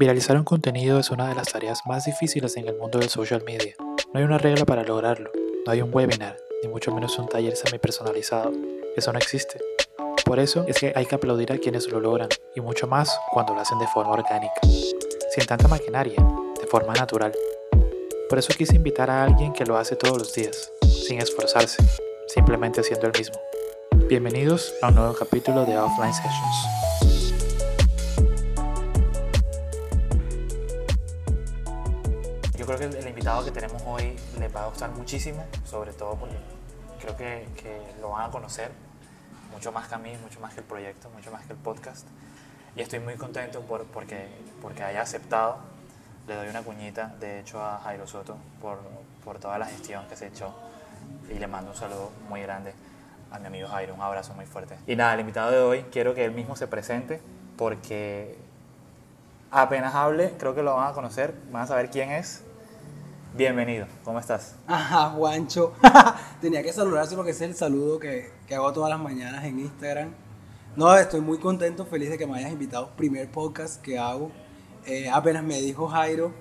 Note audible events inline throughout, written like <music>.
Viralizar un contenido es una de las tareas más difíciles en el mundo del social media. No hay una regla para lograrlo, no hay un webinar, ni mucho menos un taller semi-personalizado. Eso no existe. Por eso es que hay que aplaudir a quienes lo logran, y mucho más cuando lo hacen de forma orgánica, sin tanta maquinaria, de forma natural. Por eso quise invitar a alguien que lo hace todos los días, sin esforzarse, simplemente siendo el mismo. Bienvenidos a un nuevo capítulo de Offline Sessions. Creo que el invitado que tenemos hoy les va a gustar muchísimo, sobre todo porque creo que, que lo van a conocer mucho más que a mí, mucho más que el proyecto, mucho más que el podcast. Y estoy muy contento por, porque, porque haya aceptado. Le doy una cuñita, de hecho, a Jairo Soto por, por toda la gestión que se echó. Y le mando un saludo muy grande a mi amigo Jairo, un abrazo muy fuerte. Y nada, el invitado de hoy, quiero que él mismo se presente porque apenas hable, creo que lo van a conocer, van a saber quién es. Bienvenido, ¿cómo estás? Ajá, Juancho. <laughs> Tenía que saludarse porque ese es el saludo que, que, hago todas las mañanas en Instagram. No, estoy muy contento, feliz de que me hayas invitado. Primer podcast que hago. Eh, apenas me dijo Jairo,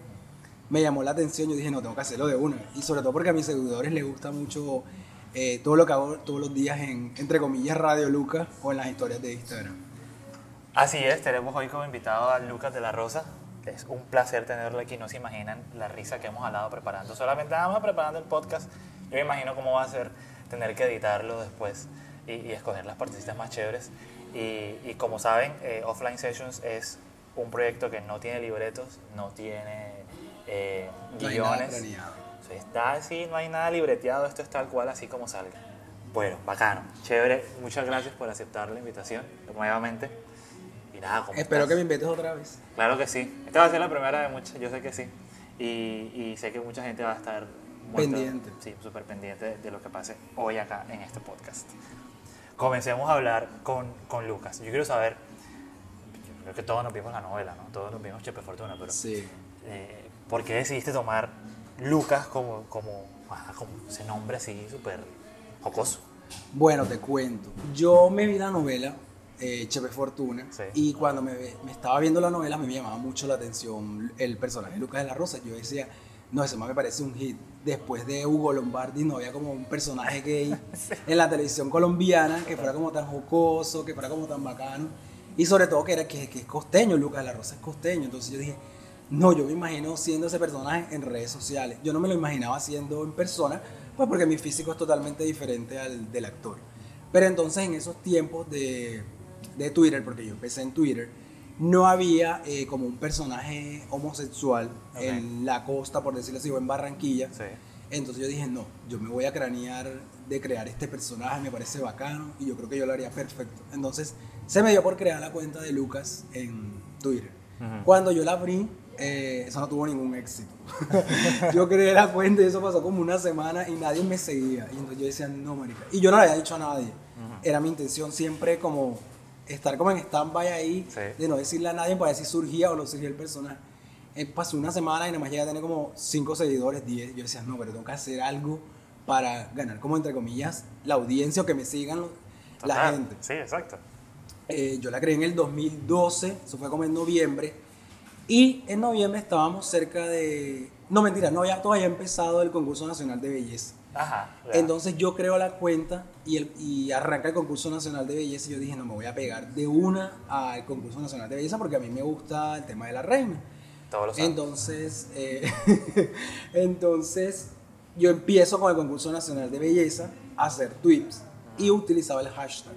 me llamó la atención. Yo dije, no, tengo que hacerlo de una. Y sobre todo porque a mis seguidores les gusta mucho eh, todo lo que hago todos los días en, entre comillas, Radio Lucas o en las historias de Instagram. Así es, tenemos hoy como invitado a Lucas de la Rosa. Es un placer tenerlo aquí. No se imaginan la risa que hemos hablado preparando. Solamente más preparando el podcast. Yo me imagino cómo va a ser tener que editarlo después y, y escoger las partecitas más chéveres. Y, y como saben, eh, Offline Sessions es un proyecto que no tiene libretos, no tiene eh, guiones. No está así, no hay nada libreteado. Esto es tal cual, así como salga. Bueno, bacano, chévere. Muchas gracias por aceptar la invitación nuevamente. ¿Cómo Espero estás? que me invites otra vez. Claro que sí. Esta va a ser la primera de muchas, yo sé que sí. Y, y sé que mucha gente va a estar pendiente. Sí, súper pendiente de, de, lo que pase hoy acá en este podcast. Comencemos a hablar con, con Lucas. Yo quiero saber, yo creo que todos nos vimos la novela, ¿no? Todos nos vimos Chepe Fortuna, pero sí. eh, ¿por qué decidiste tomar Lucas como, como, ah, como ese nombre así súper jocoso? Bueno, te cuento. Yo me vi la novela eh, Chepe Fortuna. Sí. Y cuando me, me, estaba viendo la novela, me llamaba mucho la atención el personaje de Lucas de la Rosa. Yo decía, no, ese más me parece un hit. Después de Hugo Lombardi, no había como un personaje gay <laughs> sí. en la televisión colombiana que fuera como tan jocoso, que fuera como tan bacano. Y sobre todo que era que, que es costeño, Lucas de la Rosa es costeño. Entonces yo dije, no, yo me imagino siendo ese personaje en redes sociales. Yo no me lo imaginaba siendo en persona, pues porque mi físico es totalmente diferente al del actor. Pero entonces en esos tiempos de, de Twitter, porque yo empecé en Twitter, no había eh, como un personaje homosexual okay. en la costa, por decirlo así, o en Barranquilla. Sí. Entonces yo dije, no, yo me voy a cranear de crear este personaje, me parece bacano y yo creo que yo lo haría perfecto. Entonces se me dio por crear la cuenta de Lucas en Twitter. Uh -huh. Cuando yo la abrí, eh, eso no tuvo ningún éxito. <laughs> yo creé la cuenta y eso pasó como una semana y nadie me seguía. Y entonces yo decía, no, marica. Y yo no le había dicho a nadie. Uh -huh. Era mi intención siempre como estar como en stand-by ahí, sí. de no decirle a nadie para ver si surgía o no surgía el personaje. Eh, pasó una semana y nada más llegué a tener como 5 seguidores, 10. Yo decía, no, pero tengo que hacer algo para ganar como entre comillas la audiencia o que me sigan Total. la gente. Sí, exacto. Eh, yo la creé en el 2012, eso fue como en noviembre. Y en noviembre estábamos cerca de... No, mentira, no había todavía empezado el concurso nacional de belleza. Ajá, Entonces yo creo la cuenta y, el, y arranca el concurso nacional de belleza y yo dije, no, me voy a pegar de una al concurso nacional de belleza porque a mí me gusta el tema de la reina. Todos los entonces, eh, <laughs> entonces yo empiezo con el concurso nacional de belleza a hacer tweets y utilizaba el hashtag.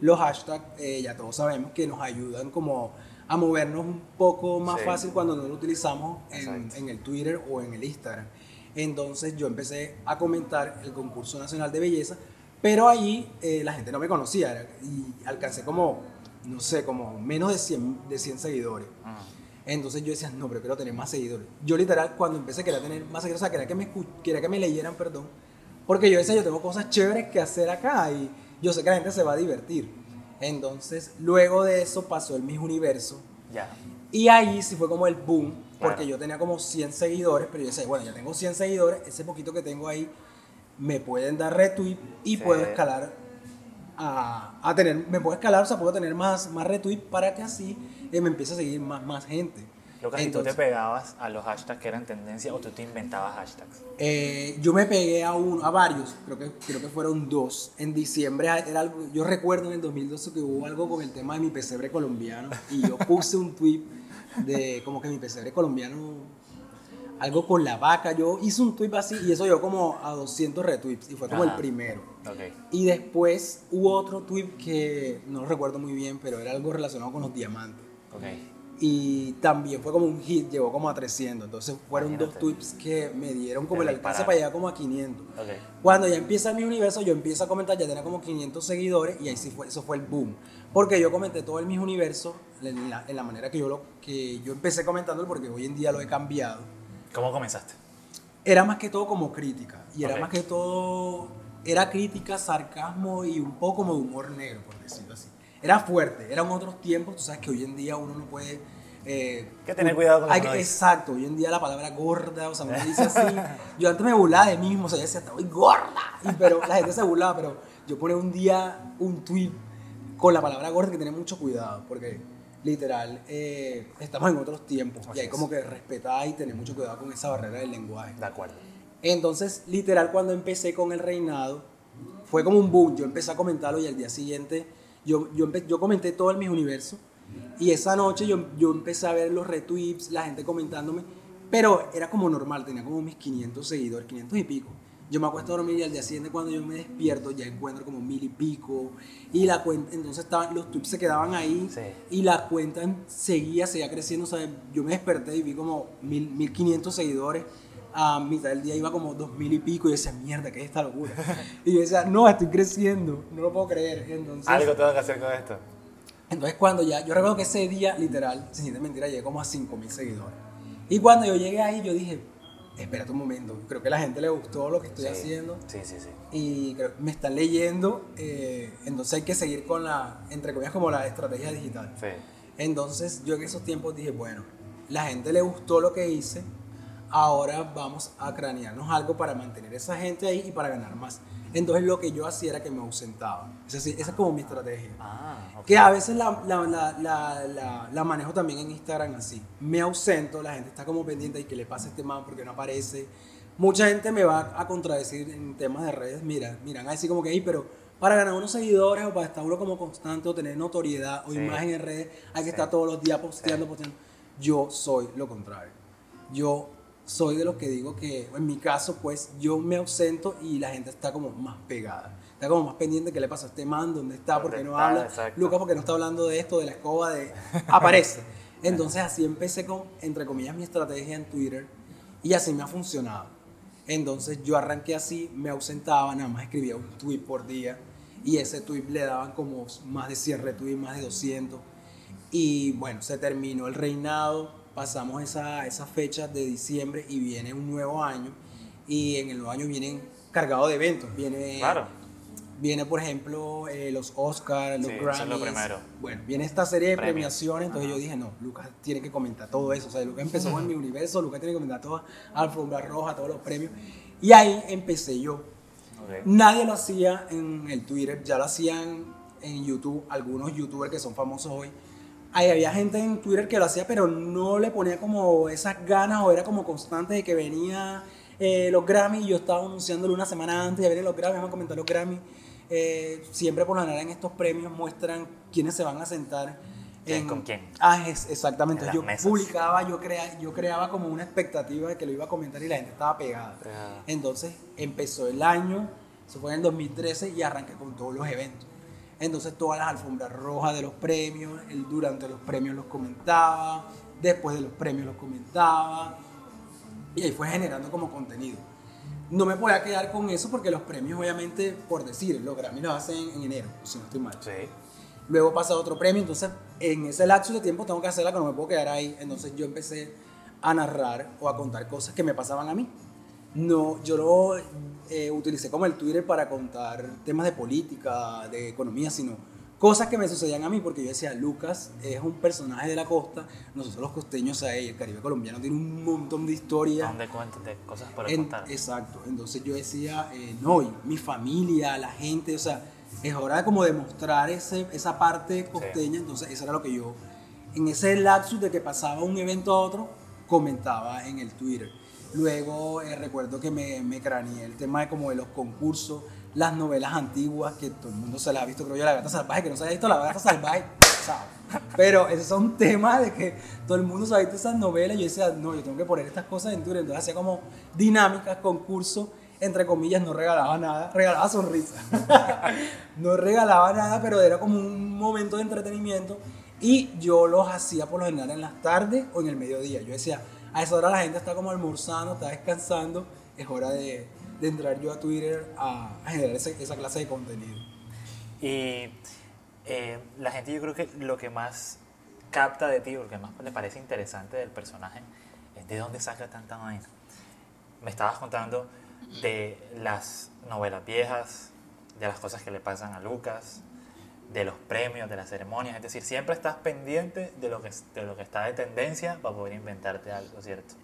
Los hashtags, eh, ya todos sabemos que nos ayudan como a movernos un poco más Sí. fácil cuando no lo utilizamos en, en el Twitter o en el Instagram. Entonces yo empecé a comentar el concurso nacional de belleza, pero allí eh, la gente no me conocía y alcancé como, no sé, como menos de 100, de 100 seguidores. Ajá. Entonces yo decía, no, pero quiero tener más seguidores. Yo literal, cuando empecé quería tener más seguidores, o sea, quería que me, quería que me leyeran, perdón, porque yo decía, yo tengo cosas chéveres que hacer acá y yo sé que la gente se va a divertir. Entonces, luego de eso pasó el Miss Universo Ya. y ahí sí fue como el boom, porque yo tenía como 100 seguidores, pero yo decía, bueno, ya tengo 100 seguidores, ese poquito que tengo ahí me pueden dar retweet y Sí. puedo escalar a, a tener, me puedo escalar, o sea, puedo tener más, más retweet para que así eh, me empiece a seguir más, más gente. Lucas, ¿y tú te Entonces- pegabas a los hashtags que eran tendencia o tú te inventabas hashtags? Eh, yo me pegué a uno, a varios, creo que, creo que fueron dos. En diciembre era algo, yo recuerdo en el 2012 que hubo algo con el tema de mi pesebre colombiano y yo puse un tweet de como que mi pesebre colombiano, algo con la vaca. Yo hice un tweet así y eso llegó como a 200 retweets y fue como el primero. Ok. Y después hubo otro tweet que no lo recuerdo muy bien, pero era algo relacionado con los diamantes. Ok. Y también fue como un hit, llegó como a 300. Entonces fueron dos tweets que me dieron como el alcance para llegar como a 500. Ok. Cuando ya empieza mi universo, yo empiezo a comentar, ya tenía como 500 seguidores y ahí sí fue, eso fue el boom. Porque yo comenté todo el mis universo en la, en la manera que yo, lo, que yo empecé comentándolo, porque hoy en día lo he cambiado. ¿Cómo comenzaste? Era más que todo como crítica. Y era más que todo, era crítica, sarcasmo y un poco como de humor negro, por decirlo así. Era fuerte, eran otros tiempos, tú sabes que hoy en día uno no puede... eh, que tener cuidado con lo hay. Exacto, hoy en día la palabra gorda, o sea, uno dice así. <laughs> Yo antes me burlaba de mí mismo, o sea, yo decía, estoy gorda. Y, pero la gente se burlaba, pero yo ponía un día un tweet con la palabra gorda que tener mucho cuidado, porque literal eh, estamos en otros tiempos Así y hay como que respetar y tener mucho cuidado con esa barrera del lenguaje. De acuerdo. Entonces, literal, cuando empecé con el reinado, fue como un boom. Yo empecé a comentarlo y al día siguiente yo, yo, yo comenté todo en mis universos. Y esa noche yo, yo empecé a ver los retweets, la gente comentándome. Pero era como normal, tenía como mis 500 seguidores, 500 y pico. Yo me acuesto a dormir y al día siguiente cuando yo me despierto ya encuentro como mil y pico. Y la cuenta, entonces estaban, los tweets se quedaban ahí Sí. y la cuenta seguía, seguía creciendo. O sea, yo me desperté y vi como mil, 1500 seguidores. A mitad del día iba como dos mil y pico y decía, mierda, ¿qué es esta locura? y yo decía, no, estoy creciendo, no lo puedo creer. Entonces, Algo tengo que hacer con esto. entonces cuando ya, yo recuerdo que ese día, literal, sin siente mentira, llegué como a 5000 seguidores. Y cuando yo llegué ahí, yo dije, espérate un momento, creo que a la gente le gustó lo que estoy Sí. haciendo Sí, sí, sí. y creo- me están leyendo, eh, entonces hay que seguir con la, entre comillas, como la estrategia digital. Sí. Entonces yo en esos tiempos dije, bueno, la gente le gustó lo que hice, ahora vamos a cranearnos algo para mantener esa gente ahí y para ganar más. Entonces lo que yo hacía era que me ausentaba. Es decir, esa es como mi estrategia. Ah. Que a veces la, la, la, la, la- la manejo también en Instagram así. Me ausento, la gente está como pendiente y que le pasa este man porque no aparece. Mucha gente me va a contradecir en temas de redes. Mira, miran a decir como que, "Ey, pero para ganar unos seguidores o para estar uno como constante o tener notoriedad o Sí. imagen en redes, hay que Sí. estar todos los días posteando, posteando. Yo soy lo contrario. Yo soy de los que digo que, en mi caso, pues yo me ausento y la gente está como más pegada. Está como más pendiente qué le pasó a este man, dónde está, por qué ¿Dónde no habla. Exacto. Lucas, porque no está hablando de esto, de la escoba, de... Aparece. <laughs> Entonces así empecé con, entre comillas, mi estrategia en Twitter y así me ha funcionado. Entonces yo arranqué así, me ausentaba, nada más escribía un tweet por día y ese tweet le daban como más de 100 retweets, más de 200. Y bueno, se terminó el reinado, pasamos esa, esas fechas de diciembre y viene un nuevo año y en el nuevo año vienen cargados de eventos. Viene, Claro. viene por ejemplo, eh, los Oscars, los Sí, eso Grammys. es lo primero. Bueno, viene esta serie de Premios. premiaciones, entonces yo dije, no, Lucas tiene que comentar todo eso. O sea, Lucas empezó en mi universo, Lucas tiene que comentar toda alfombra roja, todos los premios. Y ahí empecé yo. Nadie lo hacía en el Twitter, ya lo hacían en YouTube, algunos youtubers que son famosos hoy. Ahí había gente en Twitter que lo hacía, pero no le ponía como esas ganas o era como constante de que venía eh, los Grammy y yo estaba anunciándolo una semana antes, ya vienen los Grammy, vamos a comentar los Grammy. Eh, siempre por lo general en estos premios muestran quiénes se van a sentar. ¿Quién con quién? Ah, es- exactamente. En Yo publicaba, yo, crea, yo creaba como una expectativa de que lo iba a comentar y la gente estaba pegada. Pegada. Entonces empezó el año, eso fue en el 2013 y arranqué con todos los eventos. Entonces todas las alfombras rojas de los premios, el, durante los premios los comentaba, después de los premios los comentaba y ahí fue generando como contenido. No me podía quedar con eso porque los premios obviamente, por decir, los Grammy los hacen en enero, si no estoy mal. Sí. Luego pasa otro premio, entonces en ese lapso de tiempo tengo que hacerla que no me puedo quedar ahí. Entonces yo empecé a narrar o a contar cosas que me pasaban a mí. No, yo no eh, utilicé como el Twitter para contar temas de política, de economía, sino cosas que me sucedían a mí, porque yo decía, Lucas es un personaje de la costa, nosotros los costeños, y el Caribe colombiano tiene un montón de historias. ¿Dónde cuentas de cosas para En- contar? exacto. Entonces yo decía, eh, no, mi familia, la gente, o sea, es hora de como demostrar ese, esa parte costeña. Entonces eso era lo que yo en ese lapsus de que pasaba un evento a otro, comentaba en el Twitter. Luego eh, recuerdo que me, me craneé el tema de como de los concursos, las novelas antiguas, que todo el mundo se las ha visto, creo yo, La Gata Salvaje, que no se haya visto La Gata Salvaje. <laughs> Pero esos son temas de que todo el mundo se ha visto esas novelas yo decía, no, yo tengo que poner estas cosas en Twitter. Entonces hacía como dinámicas, concursos, entre comillas, no regalaba nada, regalaba sonrisas. <laughs> no regalaba nada, pero era como un momento de entretenimiento y yo los hacía por lo general en las tardes o en el mediodía. Yo decía, a esa hora la gente está como almorzando, está descansando, es hora de, entrar yo a Twitter a, generar esa clase de contenido. Y eh, la gente yo creo que lo que más capta de ti, lo que más le parece interesante del personaje, es de dónde saca tanta vaina. Me estabas contando de las novelas viejas, de las cosas que le pasan a Lucas, de los premios, de las ceremonias, es decir, siempre estás pendiente de lo que, de lo que está de tendencia para poder inventarte algo, ¿cierto?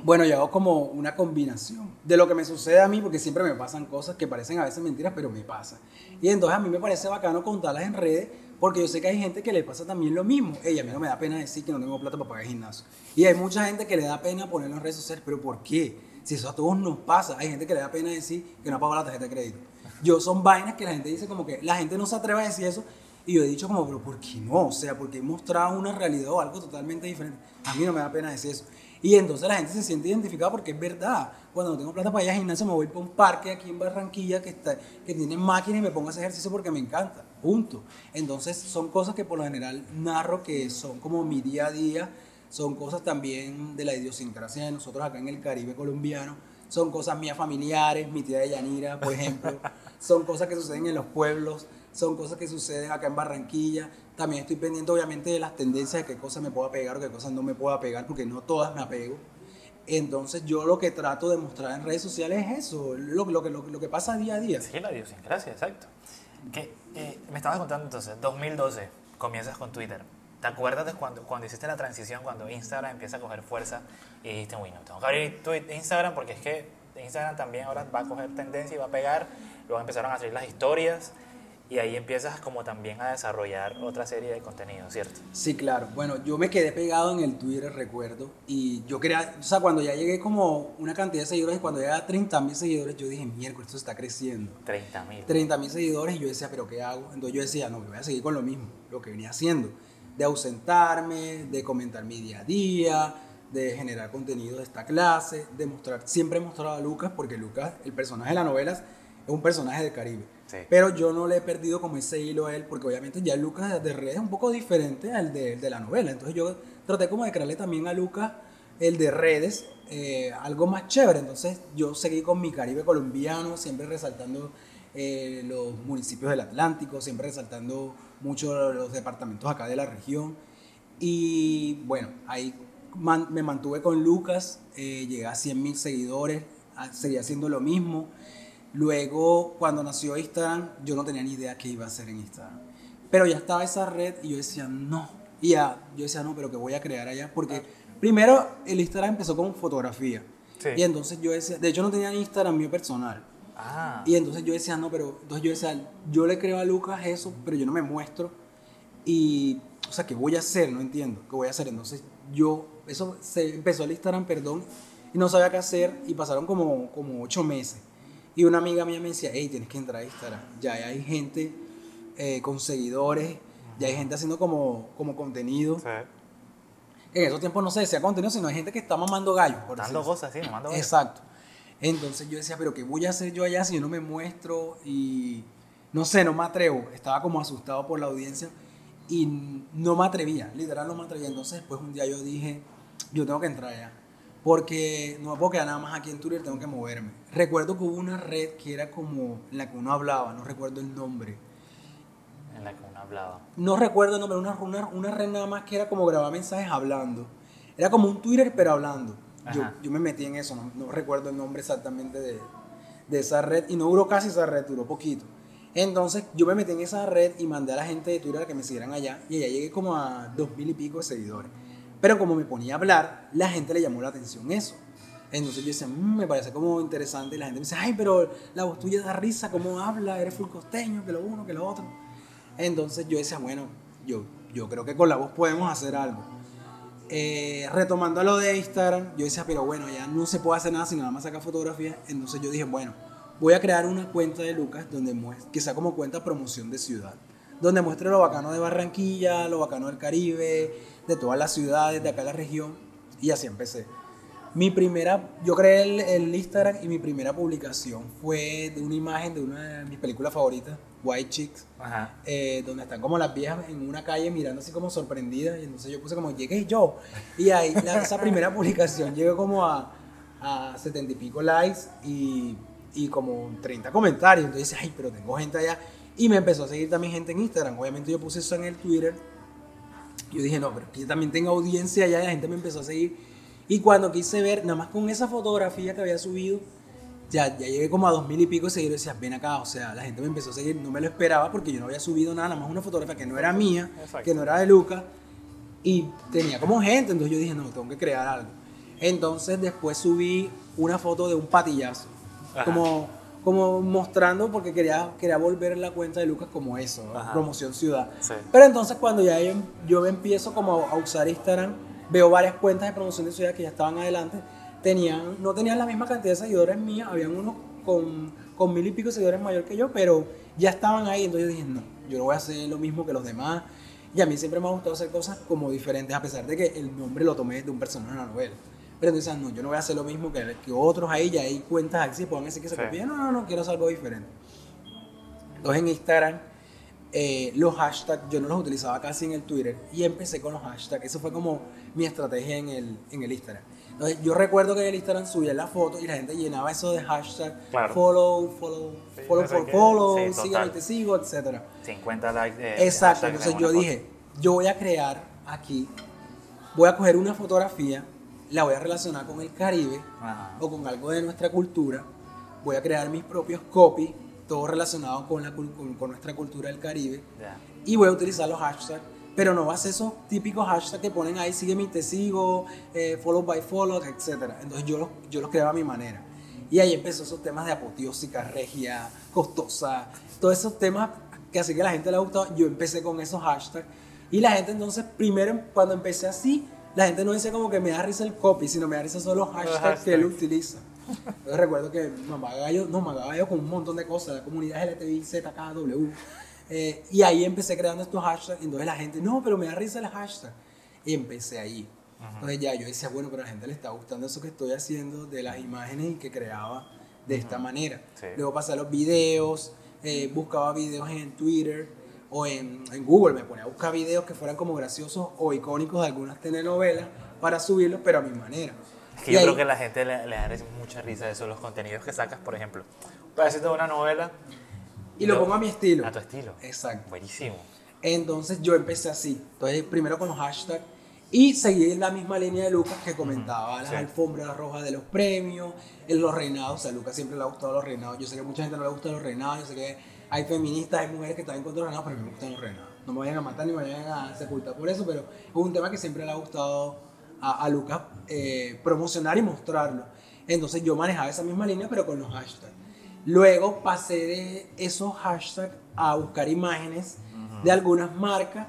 Bueno, yo hago como una combinación de lo que me sucede a mí, porque siempre me pasan cosas que parecen a veces mentiras, pero me pasan. Y entonces a mí me parece bacano contarlas en redes, porque yo sé que hay gente que le pasa también lo mismo. Ella, a mí no me da pena decir que no tengo plata para pagar el gimnasio. Y hay mucha gente que le da pena ponerlo en redes sociales, pero ¿por qué? Si eso a todos nos pasa, hay gente que le da pena decir que no ha pagado la tarjeta de crédito. Yo son vainas que la gente dice como que la gente no se atreve a decir eso. Y yo he dicho como, pero ¿por qué no? O sea, porque he mostrado una realidad o algo totalmente diferente. A mí no me da pena decir eso. Y entonces la gente se siente identificada porque es verdad. Cuando no tengo plata para ir al gimnasio, me voy para un parque aquí en Barranquilla que, está, que tiene máquinas y me pongo a hacer ejercicio porque me encanta. Punto. Entonces son cosas que por lo general narro que son como mi día a día. Son cosas también de la idiosincrasia de nosotros acá en el Caribe colombiano. Son cosas mías familiares, mi tía de Yanira, por ejemplo. <laughs> son cosas que suceden en los pueblos son cosas que suceden acá en Barranquilla. También estoy pendiente, obviamente, de las tendencias de qué cosas me puedo pegar o qué cosas no me puedo pegar, porque no todas me apego. Entonces, yo lo que trato de mostrar en redes sociales es eso, lo, lo lo, lo que pasa día a día. Sí, la idiosincrasia, exacto. Que, eh, me estabas contando entonces, 2012, comienzas con Twitter. ¿Te acuerdas de cuando, cuando hiciste la transición, cuando Instagram empieza a coger fuerza y dijiste, bueno, tengo que abrir Instagram porque es que Instagram también ahora va a coger tendencia y va a pegar? Luego empezaron a salir las historias y ahí empiezas como también a desarrollar otra serie de contenido, ¿cierto? Sí, claro. Bueno, yo me quedé pegado en el Twitter, recuerdo. Y yo quería, o sea, cuando ya llegué como una cantidad de seguidores, cuando llegué a 30 mil seguidores, yo dije, miércoles, esto está creciendo. 30 mil. 30 mil seguidores y yo decía, pero ¿qué hago? Entonces yo decía, no, me voy a seguir con lo mismo, lo que venía haciendo, de ausentarme, de comentar mi día a día, de generar contenido de esta clase, de mostrar, siempre he mostrado a Lucas, porque Lucas, el personaje de las novelas, es un personaje del Caribe. Sí. Pero yo no le he perdido como ese hilo a él, porque obviamente ya Lucas de redes es un poco diferente al de, de la novela. Entonces yo traté como de crearle también a Lucas el de redes, eh, algo más chévere. Entonces yo seguí con mi Caribe colombiano, siempre resaltando eh, los municipios del Atlántico, siempre resaltando mucho los departamentos acá de la región. Y bueno, ahí man- me mantuve con Lucas, eh, llegué a 100 mil seguidores, a- seguí haciendo lo mismo. Luego, cuando nació Instagram, yo no tenía ni idea qué iba a hacer en Instagram. Pero ya estaba esa red y yo decía, no. Y ya, yo decía, no, pero que voy a crear allá. Porque primero el Instagram empezó con fotografía. Sí. Y entonces yo decía, de hecho no tenía Instagram mío personal. Ah, Y entonces yo decía, no, pero entonces yo decía, yo le creo a Lucas eso, pero yo no me muestro. Y, o sea, ¿qué voy a hacer? No entiendo, ¿qué voy a hacer? Entonces yo, eso se empezó el Instagram, perdón, y no sabía qué hacer, y pasaron como, como ocho meses. Y una amiga mía me decía, hey, tienes que entrar a Instagram. Ya hay gente eh, con seguidores, ya hay gente haciendo como, como contenido. sí. En esos tiempos no se decía contenido, sino hay gente que está mamando gallos. por Dando cosas, sí, me mando cosas. Exacto. Entonces yo decía, pero ¿qué voy a hacer yo allá si yo no me muestro? Y no sé, no me atrevo. Estaba como asustado por la audiencia y no me atrevía, literal no me atrevía. Entonces después un día yo dije, yo tengo que entrar allá. Porque no me puedo quedar nada más aquí en Twitter, tengo que moverme. Recuerdo que hubo una red que era como la que uno hablaba, no recuerdo el nombre. En la que uno hablaba. No recuerdo el nombre, una, una, una red nada más que era como grabar mensajes hablando. Era como un Twitter, pero hablando. Yo, yo me metí en eso, no, no recuerdo el nombre exactamente de, de esa red. Y no duró casi esa red, duró poquito. Entonces yo me metí en esa red y mandé a la gente de Twitter que me siguieran allá. Y allá llegué como a dos mil y pico de seguidores. Pero como me ponía a hablar, la gente le llamó la atención eso. Entonces yo decía, "Mm, me parece como interesante. Y la gente me dice, ay, pero la voz tuya da risa, cómo habla, eres full costeño, que lo uno, que lo otro. Entonces yo decía, bueno, yo, yo creo que con la voz podemos hacer algo. Eh, retomando a lo de Instagram, yo decía, pero bueno, ya no se puede hacer nada sino nada más sacar fotografías. Entonces yo dije, bueno, voy a crear una cuenta de Lucas donde que sea como cuenta promoción de ciudad, donde muestre lo bacano de Barranquilla, lo bacano del Caribe, de todas las ciudades de acá la región. Y así empecé. Mi primera, yo creé el, el Instagram y mi primera publicación fue de una imagen de una de mis películas favoritas, White Chicks, eh, donde están como las viejas en una calle mirando así como sorprendidas. Y entonces yo puse como, llegué yo. Y ahí, la- esa primera publicación llegó como a, a 70 y pico likes y, y como 30 comentarios. Entonces dice, ay, pero tengo gente allá. Y me empezó a seguir también gente en Instagram. Obviamente yo puse eso en el Twitter. Yo dije, no, pero que yo también tengo audiencia allá. Y la gente me empezó a seguir. Y cuando quise ver, nada más con esa fotografía que había subido, ya, ya llegué como a dos mil y pico de seguidores y decías, ven acá, o sea, la gente me empezó a seguir, no me lo esperaba porque yo no había subido nada, nada más una fotografía que no era mía, Exacto. que no era de Lucas, y tenía como gente, entonces yo dije, no, tengo que crear algo. Entonces después subí una foto de un patillazo, Ajá. como, como mostrando, porque quería, quería volver la cuenta de Lucas como eso, promoción ciudad. Sí. Pero entonces cuando ya yo, yo empiezo como a usar Instagram, veo varias cuentas de promoción de ciudad que ya estaban adelante, tenían, no tenían la misma cantidad de seguidores mías, habían unos con, con mil y pico seguidores mayor que yo, pero ya estaban ahí, entonces yo dije, no, yo no voy a hacer lo mismo que los demás. Y a mí siempre me ha gustado hacer cosas como diferentes, a pesar de que el nombre lo tomé de un personaje de una novela. Pero entonces, no, yo no voy a hacer lo mismo que, que otros ahí, ya hay cuentas así, pueden decir que se Sí. copian. No, no, no, quiero hacer algo diferente. Entonces en Instagram, eh, los hashtags, yo no los utilizaba casi en el Twitter y empecé con los hashtags. Eso fue como mi estrategia en el, en el Instagram. Entonces yo recuerdo que en el Instagram subía la foto y la gente llenaba eso de hashtag Claro. follow, follow, Sí, follow for follow, Sí, te sigo, etcétera. 50 likes de. Exacto, de hashtag entonces en yo dije, yo voy a crear aquí, voy a coger una fotografía, la voy a relacionar con el Caribe. Ajá. o con algo de nuestra cultura, voy a crear mis propios copies, todo relacionado con, la, con, con nuestra cultura del Caribe, Ya. y voy a utilizar los hashtags, pero no va a ser esos típicos hashtags que ponen ahí, sígueme y te sigo, eh, follow by follow, etc. Entonces yo los, yo los creaba a mi manera. Y ahí empezó esos temas de apoteósica, regia, costosa, todos esos temas que así que a la gente le ha gustado. Yo empecé con esos hashtags. Y la gente entonces, primero cuando empecé así, la gente no decía como que me da risa el copy, sino me da risa solo los hashtags que él utiliza. Entonces recuerdo que Mamá Gallo, no, Mamá Gallo con un montón de cosas, la comunidad LTV, ZKW. Eh, y ahí empecé creando estos hashtags. Entonces la gente, no, pero me da risa el hashtag. Y empecé ahí. Entonces ya yo decía, bueno, pero a la gente le está gustando eso que estoy haciendo de las imágenes y que creaba de esta manera. Sí. Luego pasé a los videos, eh, buscaba videos en Twitter o en, en Google. Me ponía a buscar videos que fueran como graciosos o icónicos de algunas telenovelas para subirlos, pero a mi manera. Es que Y yo ahí- creo que a la gente le, le da mucha risa eso, los contenidos que sacas, por ejemplo, de una novela. Y lo pongo a mi estilo. A tu estilo. Exacto. Buenísimo. Entonces yo empecé así. Entonces primero con los hashtags y seguí en la misma línea de Lucas que comentaba las sí. alfombras rojas de los premios, en los reinados. O sea, a Lucas siempre le ha gustado los reinados. Yo sé que a mucha gente no le gustan los reinados. Yo sé que hay feministas, hay mujeres que están en contra de los pero me gustan los reinados. No me vayan a matar ni me vayan a sepultar por eso, pero es un tema que siempre le ha gustado a, a Lucas eh, promocionar y mostrarlo. Entonces yo manejaba esa misma línea, pero con los hashtags. Luego pasé de esos hashtags a buscar imágenes de algunas marcas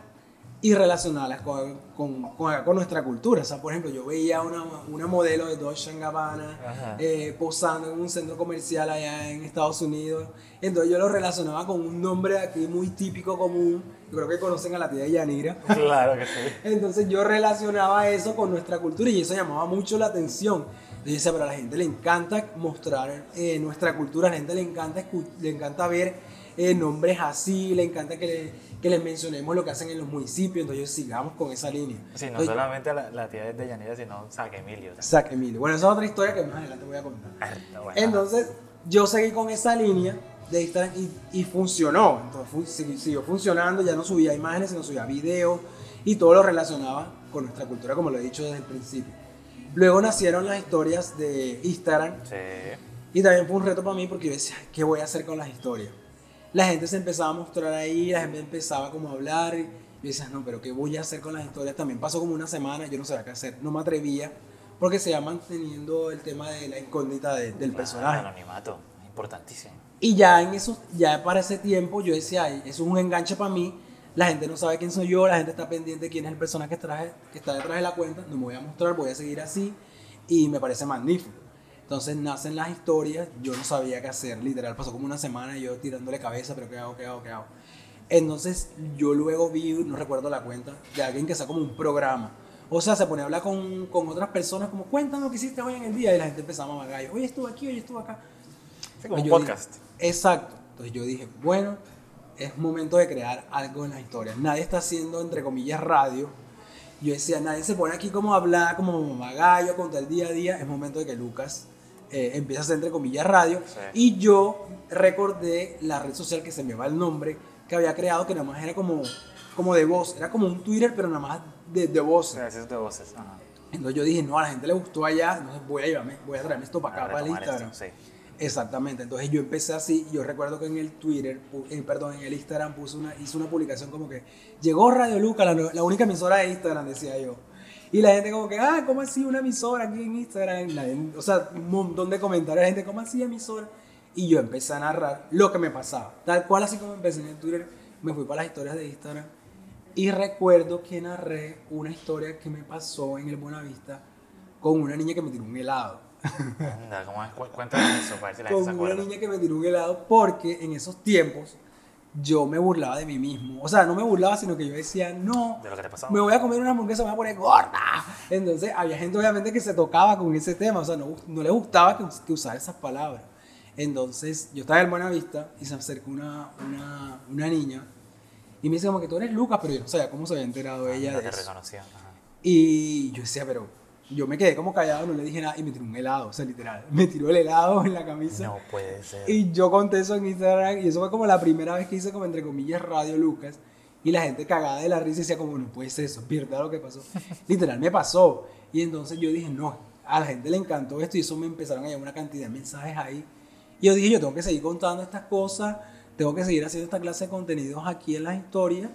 y relacionarlas con, con, con- con nuestra cultura. O sea, por ejemplo, yo veía una, una modelo de Dolce Gabbana eh, posando en un centro comercial allá en Estados Unidos. Entonces yo lo relacionaba con un nombre aquí muy típico común. Yo creo que conocen a la tía Yanira. Claro que sí. <laughs> Entonces yo relacionaba eso con nuestra cultura y eso llamaba mucho la atención. Yo decía, pero a la gente le encanta mostrar eh, nuestra cultura, a la gente le encanta, le encanta ver eh, nombres así, le encanta que, le- que les mencionemos lo que hacen en los municipios, entonces sigamos con esa línea. Sí, no Entonces, solamente la, la tía de Yanira, sino Saque Emilio. también. Emilio. Bueno, esa es otra historia que más adelante voy a contar. Ah, bueno. Entonces, yo seguí con esa línea de Instagram y, y funcionó. Entonces, siguió funcionando. Ya no subía imágenes, sino subía videos y todo lo relacionaba con nuestra cultura, como lo he dicho desde el principio. Luego nacieron las historias de Instagram Sí. y también fue un reto para mí porque yo decía, ¿qué voy a hacer con las historias? La gente se empezaba a mostrar ahí, la gente empezaba como a hablar. Y yo decía, no, pero ¿qué voy a hacer con las historias? También pasó como una semana, yo no sabía qué hacer, no me atrevía porque se iba manteniendo el tema de la incógnita de- del El personaje. anonimato, importantísimo. Y ya en eso, ya para ese tiempo yo decía, "Ay, eso es un enganche para mí, La gente no sabe quién soy yo, la gente está pendiente de quién es el personaje que, traje, que está detrás de la cuenta. No me voy a mostrar, voy a seguir así. Y me parece magnífico. Entonces nacen las historias, yo no sabía qué hacer, literal, pasó como una semana yo tirándole cabeza, pero ¿qué hago, qué hago, qué hago? Entonces yo luego vi, no recuerdo la cuenta, de alguien que sacó como un programa. O sea, se pone a hablar con, con otras personas como, cuéntame lo que hiciste hoy en el día y la gente empezaba a magallar, hoy estuve aquí, hoy estuve acá. Sí, como un podcast. dije- exacto. Entonces yo dije, bueno, es momento de crear algo en las historias. Nadie está haciendo, entre comillas, radio. Yo decía, nadie se pone aquí como a hablar, como magallo, contar el día a día. Es momento de que Lucas eh, empiece a entre comillas, radio. Sí. Y yo recordé la red social que se me va el nombre, que había creado, que nada más era como, como de voz. Era como un Twitter, pero nada más de, de voz. Sí, es de voces. Ajá. Entonces yo dije, no, a la gente le gustó allá, entonces voy a llevarme, voy a traerme esto para acá, para el Instagram. esto, sí. Exactamente, entonces yo empecé así, yo recuerdo que en el Twitter, eh, perdón, en el Instagram puse una, hice una publicación como que llegó Radio Luca, la, la única emisora de Instagram, decía yo. Y la gente como que, ah, ¿cómo así una emisora aquí en Instagram? La gente- o sea, un montón de comentarios, la gente, ¿cómo así emisora? Y yo empecé a narrar lo que me pasaba. Tal cual así como empecé en Twitter, me fui para las historias de Instagram. Y recuerdo que narré una historia que me pasó en el Buenavista con una niña que me tiró un helado. Anda, ¿cómo es? Cu- Cuéntame eso para si la con una niña que me tiró un helado porque en esos tiempos yo me burlaba de mí mismo. O sea, no me burlaba, sino que yo decía, no, De lo que te pasó. me voy a comer una hamburguesa, me voy a poner gorda. Entonces había gente obviamente que se tocaba con ese tema, o sea, no, no le gustaba que, que usara esas palabras. Entonces yo estaba en Buenavista y se acercó una, una, una niña y me dice como que tú eres Lucas, pero yo no sabía cómo se había enterado ella No de te eso. reconoció. Y yo decía, pero yo me quedé como callado, no le dije nada y me tiró un helado, o sea, literal. Me tiró el helado en la camisa. No puede ser. Y yo conté eso en Instagram y eso fue como la primera vez que hice como entre comillas Radio Lucas y la gente cagada de la risa y decía como no puede ser eso, pierda lo que pasó. <laughs> Literal me pasó. Y entonces yo dije, no, a la gente le encantó esto y eso me empezaron a llegar una cantidad de mensajes ahí. Y yo dije, yo tengo que seguir contando estas cosas, tengo que seguir haciendo esta clase de contenidos aquí en las historias.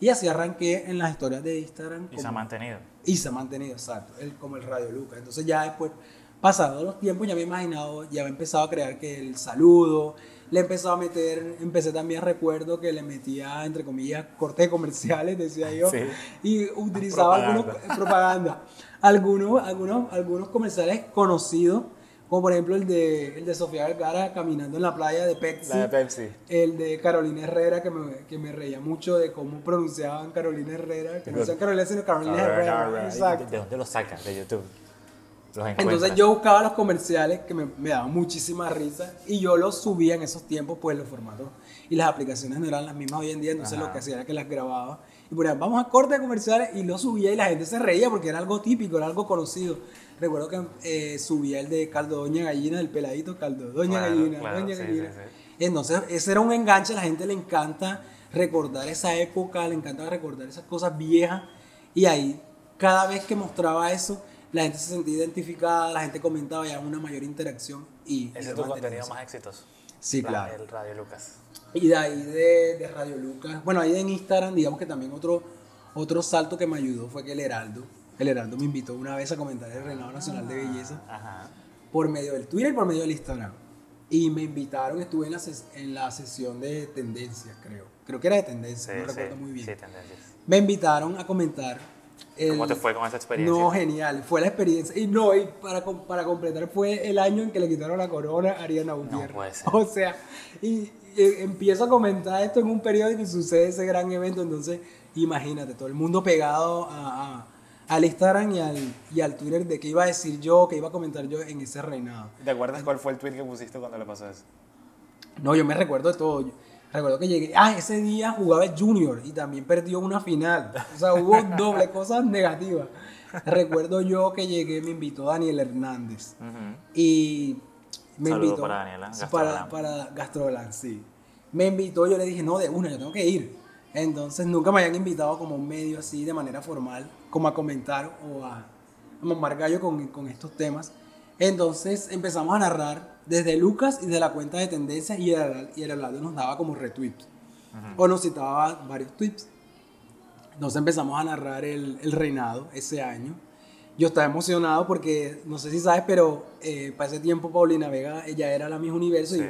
Y así arranqué en las historias de Instagram. Y se ha como- mantenido. Y se ha mantenido, exacto, el, como el Radio Lucas. Entonces ya después, pasados los tiempos, ya me he imaginado, ya he empezado a crear que el saludo, le he empezado a meter, empecé también, recuerdo que le metía, entre comillas, cortes comerciales, decía yo, Sí. y utilizaba algunos, Propaganda. propaganda, algunos, algunos, algunos comerciales conocidos, como por ejemplo el de, el de Sofía Vergara caminando en la playa de Pepsi. La de Pepsi. El de Carolina Herrera, que me, que me reía mucho de cómo pronunciaban Carolina Herrera, que no decían Carolina, sino Carolina Herrera. Exacto. ¿De dónde lo sacas? De YouTube. Los Entonces yo buscaba los comerciales que me, me daban muchísima risa y yo los subía en esos tiempos, pues los formatos y las aplicaciones no eran las mismas hoy en día, entonces Ajá. lo que hacía era que las grababa y ponía, vamos a corte de comerciales y los subía y la gente se reía porque era algo típico, era algo conocido. Recuerdo que eh, subía el de caldo doña gallina, el peladito caldo doña Claro, gallina, claro, doña sí, gallina. sí, Entonces ese era un enganche, a la gente le encanta recordar esa época, le encanta recordar esas cosas viejas y ahí cada vez que mostraba eso, la gente se sentía identificada, la gente comentaba ya una mayor interacción y... Ese es tu contenido más exitoso. Sí, La- claro. El Radio Lucas. Y de ahí de, de Radio Lucas, bueno, ahí en Instagram, digamos que también otro, otro salto que me ayudó fue que el Heraldo, el Heraldo me invitó una vez a comentar el Reinado Nacional de Belleza Ajá. por medio del Twitter y por medio del Instagram. Y me invitaron, estuve en la, ses- en la sesión de tendencias, creo. Creo que era de tendencias, Sí, no recuerdo muy bien. sí, tendencias. Me invitaron a comentar. el- ¿Cómo te fue con esa experiencia? No, genial, fue la experiencia. Y no, y para, para completar, fue el año en que le quitaron la corona a Ariana Gutiérrez. puede ser. <laughs> O sea, y, y empiezo a comentar esto en un periódico y sucede ese gran evento. Entonces, imagínate, todo el mundo pegado a, a- al Instagram y al, y al Twitter de qué iba a decir yo, qué iba a comentar yo en ese reinado. ¿Te acuerdas cuál fue el tweet que pusiste cuando le pasó eso? No, yo me recuerdo de todo. Yo recuerdo que llegué. Ah, ese día jugaba Junior y también perdió una final. O sea, hubo <laughs> doble cosas negativas. Recuerdo yo que llegué, me invitó Daniel Hernández. Y me Saludo invitó. para Gastrolán. Para, para Gastrolán, sí. Me invitó, yo le dije, no, de una, yo tengo que ir. Entonces nunca me habían invitado como un medio así de manera formal, como a comentar o a, a mamar gallo con, con estos temas. Entonces empezamos a narrar desde Lucas y de la cuenta de tendencias y el, y el Heraldo nos daba como retweets. O nos citaba varios tweets. Entonces empezamos a narrar el, el reinado ese año. Yo estaba emocionado porque, no sé si sabes, pero eh, para ese tiempo Paulina Vega, ella era la Miss Universo Sí.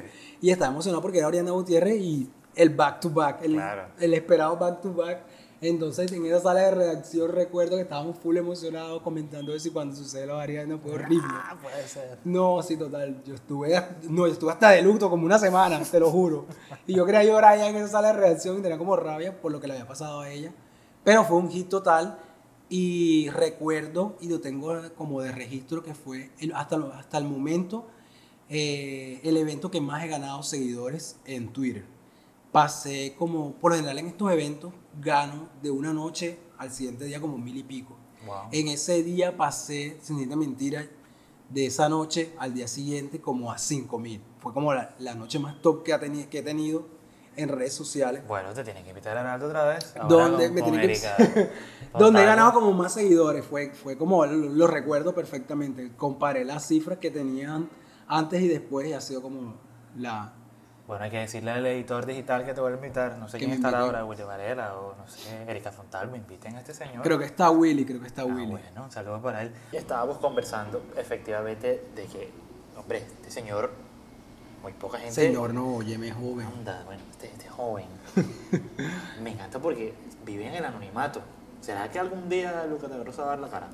y, y estaba emocionado porque era Oriana Gutiérrez y el back to back, el, Claro. el esperado back to back. Entonces en esa sala de redacción recuerdo que estábamos full emocionados comentando eso y cuando sucede la variedad fue horrible. Ah, puede ser. No, sí, total. Yo estuve, no, yo estuve hasta de luto como una semana, te lo juro. Y yo quería llorar ya en esa sala de redacción y tenía como rabia por lo que le había pasado a ella. Pero fue un hit total y recuerdo, y lo tengo como de registro, que fue el- hasta, hasta el momento eh, el evento que más he ganado seguidores en Twitter. Pasé como, por lo general en estos eventos, gano de una noche al siguiente día como mil y pico. Wow. En ese día pasé, sin decirte mentira, de esa noche al día siguiente como a 5 mil. Fue como la, la noche más top que, ha teni- que he tenido en redes sociales. Bueno, te tienen que invitar a Arnaldo otra vez. Donde me tienen que-. <laughs> Donde he ganado como más seguidores. Fue, fue como, lo, lo recuerdo perfectamente. Comparé las cifras que tenían antes y después y ha sido como la... Bueno, hay que decirle al editor digital que te vuelve a invitar. No sé quién estará ahora, Willy Varela o no sé, Erika Fontal. Me inviten a este señor. Creo que está Willy, creo que está Ah, Willy. bueno, saludos para él. Y estábamos conversando efectivamente de que, hombre, este señor, muy poca gente. Señor, no, óyeme, joven. Anda, bueno, este, este joven. <laughs> Me encanta porque vive en el anonimato. ¿Será que algún día Lucas de Rosa va a dar la cara?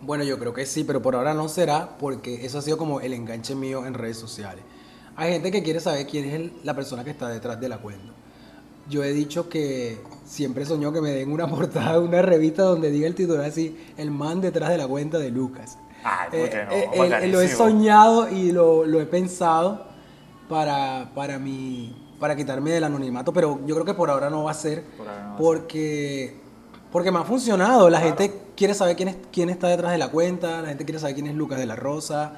Bueno, yo creo que sí, pero por ahora no será porque eso ha sido como el enganche mío en redes sociales. Hay gente que quiere saber quién es el- la persona que está detrás de la cuenta. Yo he dicho que siempre soñó que me den una <laughs> portada de una revista donde diga el titular así, el man detrás de la cuenta de Lucas. Ay, ¿por qué no? Eh, eh, eh, lo he soñado y lo, lo he pensado para, para, mi, para quitarme del anonimato, pero yo creo que por ahora no va a ser Por no va a porque, porque me ha funcionado. La gente quiere saber quién, es, quién está detrás de la cuenta, la gente quiere saber quién es Lucas de la Rosa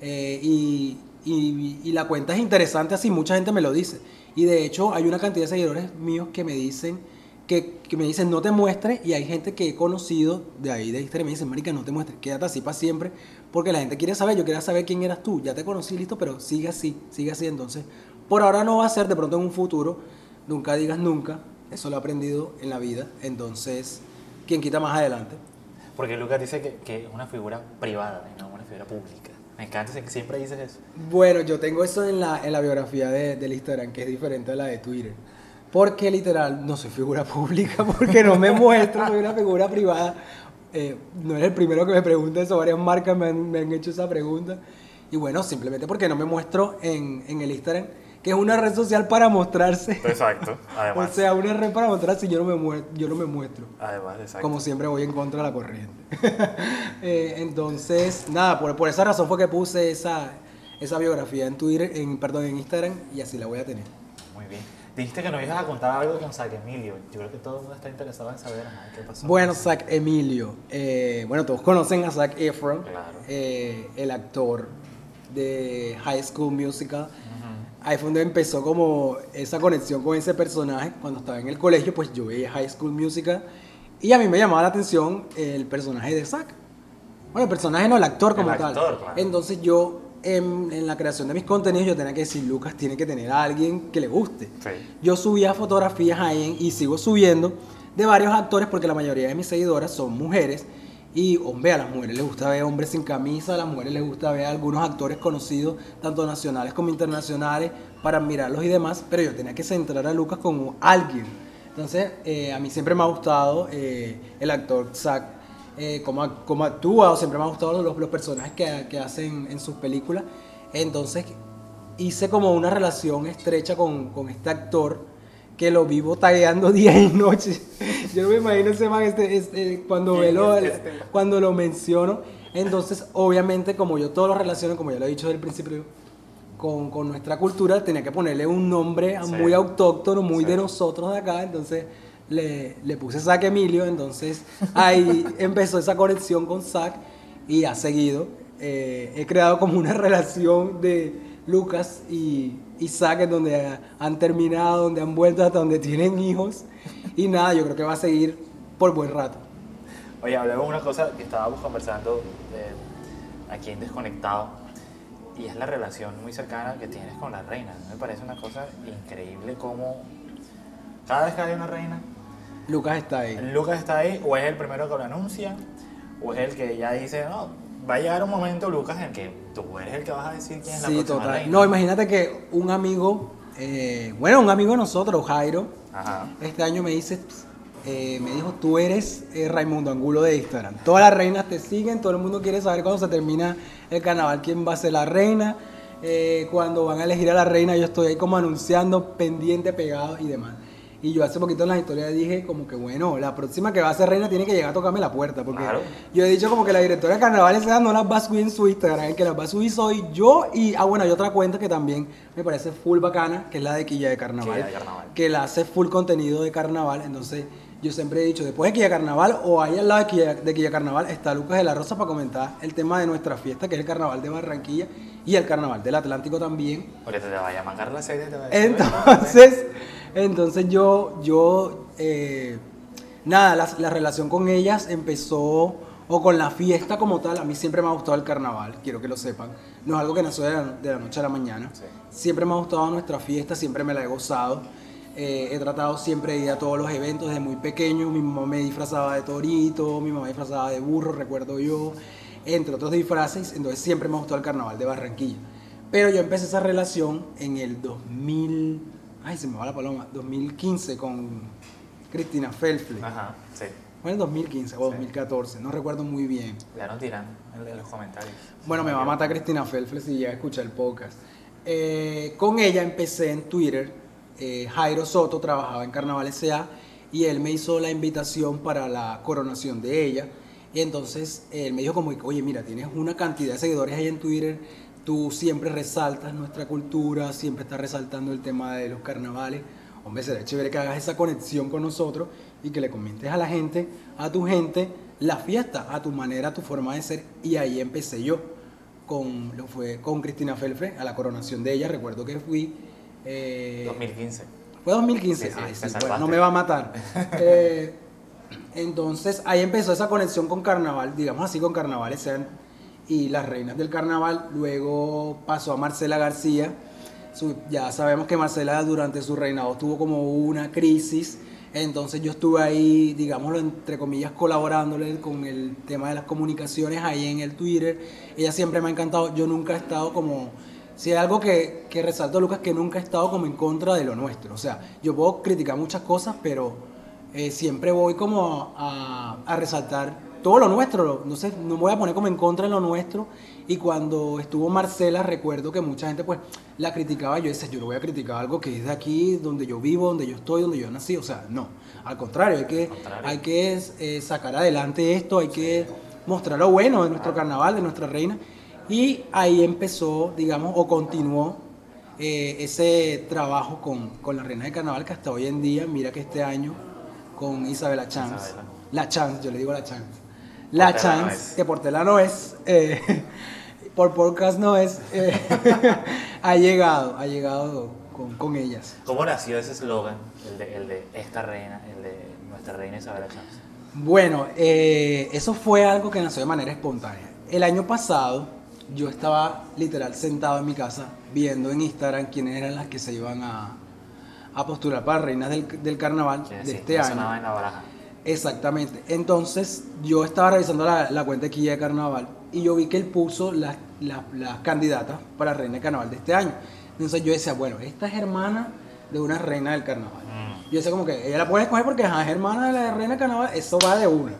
eh, y, y- la cuenta es interesante así, mucha gente me lo dice. Y de hecho hay una cantidad de seguidores míos que me dicen que, que me dicen no te muestres y hay gente que he conocido de ahí de Instagram y me dicen, marica, no te muestres, quédate así para siempre, porque la gente quiere saber, yo quería saber quién eras tú, ya te conocí, listo, pero sigue así, sigue así, entonces, por ahora no va a ser, de pronto en un futuro, nunca digas nunca, eso lo he aprendido en la vida, entonces, quien quita más adelante. Porque Lucas dice que, es una figura privada no una figura pública. Me encanta que siempre dices eso. Bueno, yo tengo eso en la, en la biografía de, del Instagram, que es diferente a la de Twitter. Porque literal no soy figura <laughs> pública, porque no me muestro, soy una figura privada. Eh, no eres el primero que me pregunta eso, varias marcas me han, me han hecho esa pregunta. Y bueno, simplemente porque no me muestro en, en el Instagram, que es una red social para mostrarse. Exacto. <laughs> Además. O sea, una red para mostrarse y yo no me, muer- yo no me muestro. además, exacto. Como siempre voy en contra de la corriente. <laughs> Eh, entonces, nada, por, por esa razón fue que puse esa, esa biografía en Twitter, en, perdón, en Instagram y así la voy a tener. Muy bien. Dijiste que nos ibas a contar algo con Zac Emilio. Yo creo que todo el mundo está interesado en saber ajá, qué pasó. Bueno, Zac Emilio. eh, bueno, todos conocen a Zac Efron, Claro. eh, el actor de High School Musical. Ahí fue donde empezó como esa conexión con ese personaje. Cuando estaba en el colegio, pues yo veía High School Musical y a mí me llamaba la atención el personaje de Zack. Bueno, el personaje no, el actor como El tal. actor, claro. Entonces yo, en, en la creación de mis contenidos, yo tenía que decir, Lucas tiene que tener a alguien que le guste. Sí. Yo subía fotografías ahí en- y sigo subiendo de varios actores porque la mayoría de mis seguidoras son mujeres. Y, hombre, a las mujeres les gusta ver hombres sin camisa, a las mujeres les gusta ver algunos actores conocidos, tanto nacionales como internacionales, para admirarlos y demás. Pero yo tenía que centrar a Lucas como alguien. Entonces, eh, a mí siempre me ha gustado eh, el actor Zack, eh, cómo, ac- cómo actúa, o siempre me han gustado los, los personajes que, que hacen en sus películas. Entonces, hice como una relación estrecha con, con este actor que lo vivo tagueando <laughs> día y noche. Yo no me imagino ese man este, este, cuando, ve lo, ¿Quién es este? cuando lo menciono. Entonces, obviamente, como yo todo lo relaciono, como ya lo he dicho desde el principio, con, con nuestra cultura, tenía que ponerle un nombre Sí. muy autóctono, muy Sí. de nosotros de acá. Entonces, le, le puse Zac Emilio. Entonces, ahí <laughs> empezó esa conexión con Zac y ha seguido. Eh, he creado como una <laughs> relación de Lucas y, y Zac en donde han terminado, donde han vuelto hasta donde tienen hijos. Y nada, yo creo que va a seguir por buen rato. Oye, hablemos de una cosa que estábamos conversando eh, aquí en Desconectado y es la relación muy cercana que tienes con la reina. Me parece una cosa increíble como cada vez que hay una reina, Lucas está ahí. Lucas está ahí o es el primero que lo anuncia o es el que ya dice, no, va a llegar un momento, Lucas, en que tú eres el que vas a decir quién es la Sí, próxima total. reina. No, imagínate que un amigo eh, bueno, un amigo de nosotros, Jairo, Ajá. este año me dice, eh, me dijo, tú eres eh, Raimundo Angulo de Instagram. Todas las reinas te siguen, todo el mundo quiere saber cuando se termina el carnaval quién va a ser la reina. Eh, cuando van a elegir a la reina, yo estoy ahí como anunciando, pendiente, pegado y demás. Y yo hace poquito en las historias dije como que bueno, la próxima que va a ser reina tiene que llegar a tocarme la puerta. Porque Claro. yo he dicho como que la directora de carnaval esa no las va a subir en su Instagram, el que las va a subir soy yo y, ah bueno, hay otra cuenta que también me parece full bacana, que es la de Quilla de Carnaval. Quilla de Carnaval. Que la hace full contenido de carnaval, entonces yo siempre he dicho, después de Quilla Carnaval o ahí al lado de Quilla, de Quilla Carnaval está Lucas de la Rosa para comentar el tema de nuestra fiesta, que es el carnaval de Barranquilla y el carnaval del Atlántico también. Ahorita te vaya a mangar la serie. Te vaya a Entonces, entonces yo, yo, eh, nada, la, la relación con ellas empezó, o con la fiesta como tal, a mí siempre me ha gustado el carnaval, quiero que lo sepan. No es algo que nació de la, de la noche a la mañana. Sí. Siempre me ha gustado nuestra fiesta, siempre me la he gozado. Eh, he tratado siempre de ir a todos los eventos desde muy pequeño. Mi mamá me disfrazaba de torito, mi mamá me disfrazaba de burro, recuerdo yo, entre otros disfraces. Entonces siempre me ha gustado el carnaval de Barranquilla. Pero yo empecé esa relación en el 2000, ay se me va la paloma, 2015 con Cristina Felfle. Ajá, sí. Fue en el 2015 o Sí. 2014, no recuerdo muy bien. Ya nos dirán en, los comentarios. Bueno, me va a matar Cristina Felfle si llega a escuchar el podcast. Eh, con ella empecé en Twitter. eh, Jairo Soto trabajaba en Carnaval S.A. y él me hizo la invitación para la coronación de ella. Y entonces él me dijo como, oye, mira, tienes una cantidad de seguidores ahí en Twitter, tú siempre resaltas nuestra cultura, siempre estás resaltando el tema de los carnavales. Hombre, será chévere que hagas esa conexión con nosotros y que le comentes a la gente, a tu gente, la fiesta, a tu manera, a tu forma de ser. Y ahí empecé yo con, lo fue con Cristina Felfre a la coronación de ella. Recuerdo que fui. eh, 2015. fue 2015. Sí, sí, Ay, sí, bueno, no me va a matar. <laughs> Eh, entonces ahí empezó esa conexión con carnaval, digamos así, con carnavales sean y las reinas del carnaval. Luego pasó a Marcela García. Ya sabemos que Marcela durante su reinado tuvo como una crisis. Entonces yo estuve ahí, digámoslo, entre comillas, colaborándole con el tema de las comunicaciones ahí en el Twitter. Ella siempre me ha encantado. Yo nunca he estado como... Si hay algo que, que resalto, Lucas, que nunca he estado como en contra de lo nuestro. O sea, yo puedo criticar muchas cosas, pero eh, siempre voy como a, a resaltar todo lo nuestro. No sé, no me voy a poner como en contra de lo nuestro. Y cuando estuvo Marcela, recuerdo que mucha gente pues la criticaba. Yo decía, yo no voy a criticar algo que es de aquí, donde yo vivo, donde yo estoy, donde yo nací. O sea, no. Al contrario, hay que, contrario. hay que eh, sacar adelante esto, hay que mostrar lo bueno de nuestro carnaval, de nuestra reina. Y ahí empezó, digamos, o continuó eh, ese trabajo con, con la reina de carnaval que hasta hoy en día, mira que este año con Isabela Chance, Isabela. la Chance, yo le digo la Chance, la Portela no Chance, es. que Portela no es, eh, <laughs> por podcast no es, eh, <laughs> ha llegado, ha llegado con, con ellas. ¿Cómo nació ese eslogan? El de, el de esta reina, el de nuestra reina Isabel Chance. Bueno, eh, eso fue algo que nació de manera espontánea. El año pasado yo estaba literal sentado en mi casa viendo en Instagram quiénes eran las que se iban a, a postular para reinas del, del carnaval de sí, este año. en la baraja. Exactamente. Entonces yo estaba revisando la, la cuenta de Quilla de Carnaval y yo vi que él puso las, las- las candidatas para reina de carnaval de este año. Entonces yo decía, bueno, esta es hermana de una reina del carnaval. Mm. Yo decía como que ella la puede escoger porque ajá, es hermana de la reina del carnaval, eso va de una.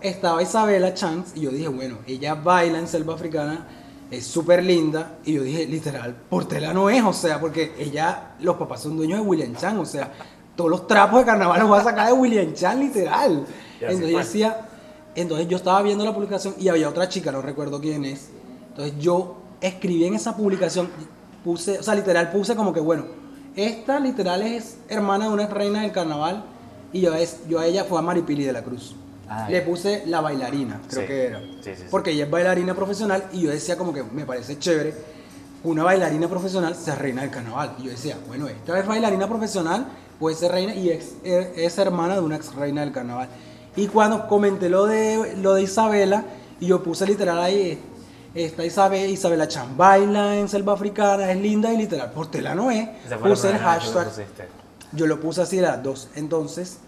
Estaba Isabela Chance y yo dije, bueno, ella baila en selva africana, es súper linda y yo dije, literal, Portela no es, o sea, porque ella, los papás son dueños de William Chan, o sea, todos los trapos de carnaval los va a sacar de William Chan, literal. Entonces yo decía, entonces yo estaba viendo la publicación y había otra chica, no recuerdo quién es. Entonces yo escribí en esa publicación, puse, o sea, literal puse como que, bueno, esta literal es hermana de una reina del carnaval y yo, es, yo a ella fue a Maripili de la Cruz. Ah, Le puse la bailarina, creo Sí. que era. Sí, sí. Porque ella es bailarina profesional y yo decía como que me parece chévere una bailarina profesional sea reina del carnaval. Y yo decía, bueno, esta es bailarina profesional, puede ser reina y es, es hermana de una ex reina del carnaval. Y cuando comenté lo de, lo de Isabela, y yo puse literal ahí, esta Isabel, Isabela Chan baila en selva africana, es linda y literal, Portela no es. Puse el hashtag. Yo lo puse así de las dos. Entonces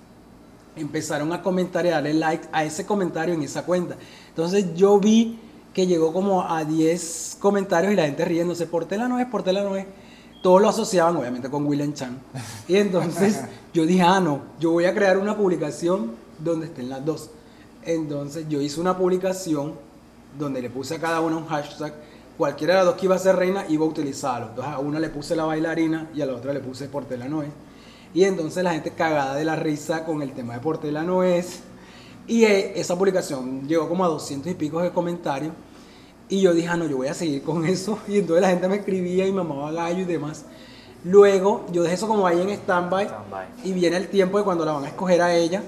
empezaron a comentar y darle like a ese comentario en esa cuenta. Entonces yo vi que llegó como a 10 comentarios y la gente riéndose. Portela no es, Portela no es. todos lo asociaban obviamente con William Chan. Y entonces <laughs> yo dije, ah, no, yo voy a crear una publicación donde estén las dos. Entonces yo hice una publicación donde le puse a cada una un hashtag. Cualquiera de las dos que iba a ser reina iba a utilizarlo. Entonces a una le puse la bailarina y a la otra le puse Portela Noé. Y entonces la gente cagada de la risa con el tema de Portela Noes. Y eh, esa publicación llegó como a 200 y pico de comentarios. Y yo dije, ah, no, yo voy a seguir con <laughs> eso. Y entonces la gente me escribía y me mamaba gallo y demás. Luego, yo dejé eso como ahí en stand-by. Y viene el tiempo de cuando la van a escoger a ella.